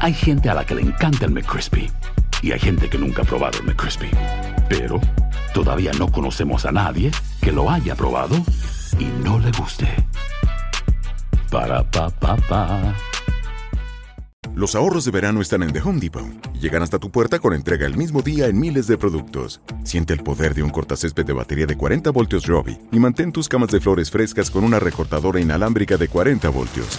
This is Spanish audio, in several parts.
Hay gente a la que le encanta el McCrispy. Y hay gente que nunca ha probado el McCrispy. Pero todavía no conocemos a nadie que lo haya probado y no le guste. Para, pa, pa, pa. Los ahorros de verano están en The Home Depot llegan hasta tu puerta con entrega el mismo día en miles de productos. Siente el poder de un cortacésped de batería de 40 voltios Robbie y mantén tus camas de flores frescas con una recortadora inalámbrica de 40 voltios.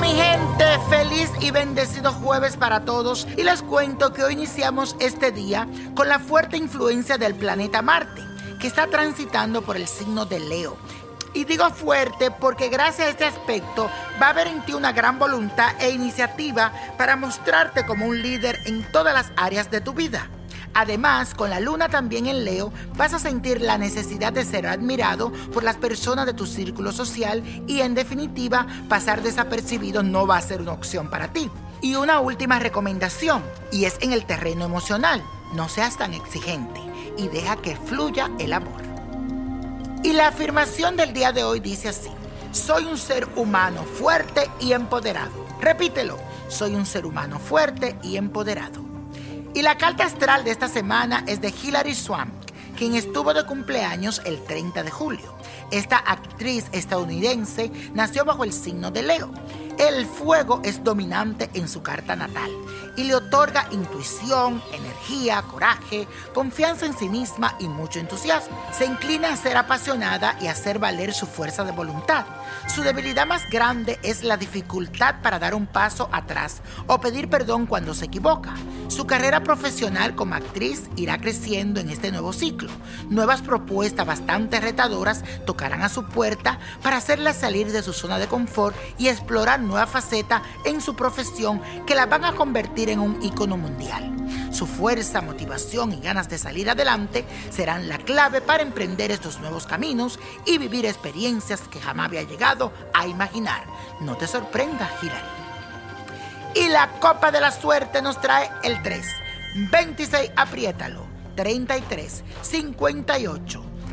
Mi gente, feliz y bendecido jueves para todos. Y les cuento que hoy iniciamos este día con la fuerte influencia del planeta Marte, que está transitando por el signo de Leo. Y digo fuerte porque gracias a este aspecto va a haber en ti una gran voluntad e iniciativa para mostrarte como un líder en todas las áreas de tu vida. Además, con la luna también en Leo, vas a sentir la necesidad de ser admirado por las personas de tu círculo social y en definitiva, pasar desapercibido no va a ser una opción para ti. Y una última recomendación, y es en el terreno emocional. No seas tan exigente y deja que fluya el amor. Y la afirmación del día de hoy dice así, soy un ser humano fuerte y empoderado. Repítelo, soy un ser humano fuerte y empoderado. Y la carta astral de esta semana es de Hilary Swank, quien estuvo de cumpleaños el 30 de julio. Esta actriz estadounidense nació bajo el signo de Leo. El fuego es dominante en su carta natal y le otorga intuición, energía, coraje, confianza en sí misma y mucho entusiasmo. Se inclina a ser apasionada y a hacer valer su fuerza de voluntad. Su debilidad más grande es la dificultad para dar un paso atrás o pedir perdón cuando se equivoca. Su carrera profesional como actriz irá creciendo en este nuevo ciclo. Nuevas propuestas bastante retadoras tocarán a su puerta para hacerla salir de su zona de confort y explorar nuevas facetas en su profesión que la van a convertir en un ícono mundial. Su fuerza, motivación y ganas de salir adelante serán la clave para emprender estos nuevos caminos y vivir experiencias que jamás había llegado a imaginar. No te sorprenda, Hilary. Y la copa de la suerte nos trae el 3, 26, apriétalo, 33, 58,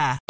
Yeah.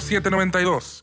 0792